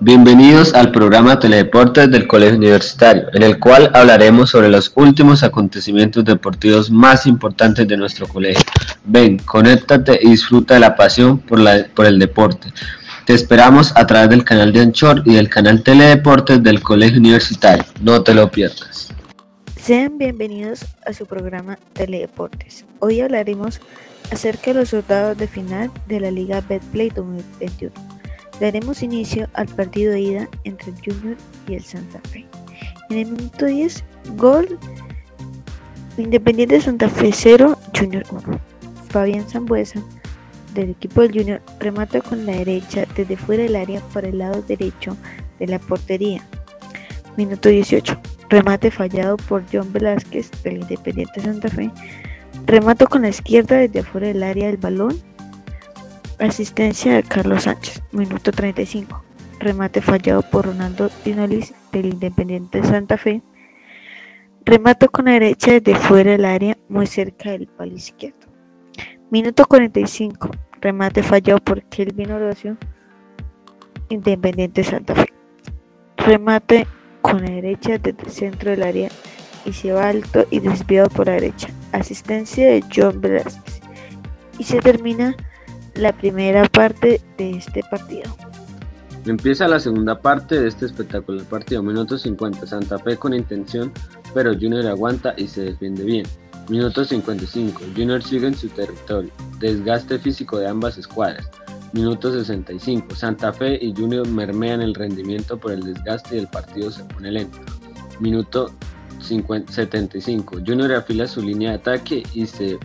Bienvenidos al programa Teledeportes del Colegio Universitario, en el cual hablaremos sobre los últimos acontecimientos deportivos más importantes de nuestro colegio. Ven, conéctate y disfruta de la pasión por, la, por el deporte. Te esperamos a través del canal de Anchor y del canal Teledeportes del Colegio Universitario. No te lo pierdas. Sean bienvenidos a su programa Teledeportes. Hoy hablaremos acerca de los resultados de final de la Liga Betplay 2021. Daremos inicio al partido de ida entre el Junior y el Santa Fe. En el minuto 10, gol Independiente Santa Fe 0, Junior 1. Fabián Zambuesa del equipo del Junior remata con la derecha desde fuera del área por el lado derecho de la portería. Minuto 18. Remate fallado por John Velázquez del Independiente Santa Fe. Remato con la izquierda desde afuera del área del balón. Asistencia de Carlos Sánchez. Minuto 35. Remate fallado por Ronaldo Dinolis del Independiente Santa Fe. Remato con la derecha desde fuera del área muy cerca del palo izquierdo. Minuto 45 remate fallado por Kelvin Orocio, Independiente Santa Fe. Remate con la derecha desde el centro del área y se va alto y desviado por la derecha. Asistencia de John Velázquez. Y se termina la primera parte de este partido. Empieza la segunda parte de este espectacular partido. Minuto 50. Santa Fe con intención, pero Junior aguanta y se defiende bien. Minuto 55. Junior sigue en su territorio. Desgaste físico de ambas escuadras. Minuto 65. Santa Fe y Junior mermean el rendimiento por el desgaste y el partido se pone lento. Minuto 50, 75. Junior afila su línea de ataque y se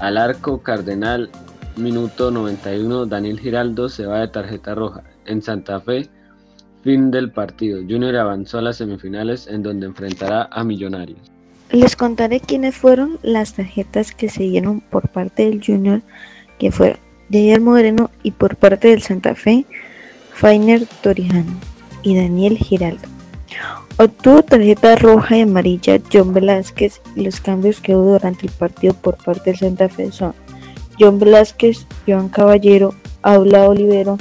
al arco Cardenal. Minuto 91. Daniel Giraldo se va de tarjeta roja. En Santa Fe, fin del partido. Junior avanzó a las semifinales en donde enfrentará a Millonarios. Les contaré quiénes fueron las tarjetas que se dieron por parte del Junior, que fueron Javier Moreno y por parte del Santa Fe, Fainer Torijano y Daniel Giraldo. Obtuvo tarjeta roja y amarilla John Velázquez y los cambios que hubo durante el partido por parte del Santa Fe son John Velázquez, Joan Caballero, Aula Olivero,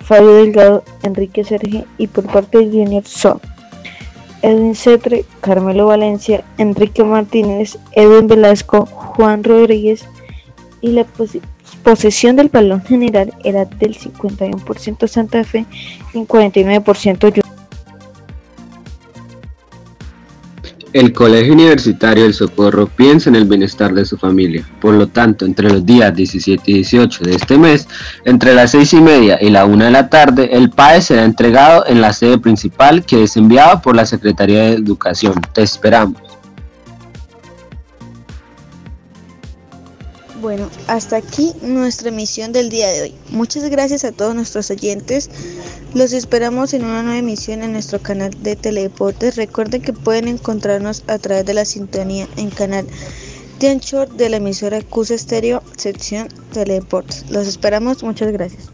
Fabio Delgado, Enrique Serge y por parte del Junior son Edwin Cetre, Carmelo Valencia, Enrique Martínez, Edwin Velasco, Juan Rodríguez y la posesión del balón general era del 51% Santa Fe y un 49% El Colegio Universitario del Socorro piensa en el bienestar de su familia. Por lo tanto, entre los días 17 y 18 de este mes, entre las 6 y media y la 1 de la tarde, el PAE será entregado en la sede principal que es enviado por la Secretaría de Educación. Te esperamos. Bueno, hasta aquí nuestra emisión del día de hoy. Muchas gracias a todos nuestros oyentes. Los esperamos en una nueva emisión en nuestro canal de Teledeportes. Recuerden que pueden encontrarnos a través de la sintonía en canal de Anchor de la emisora Cus Estéreo, sección Teledeportes. Los esperamos. Muchas gracias.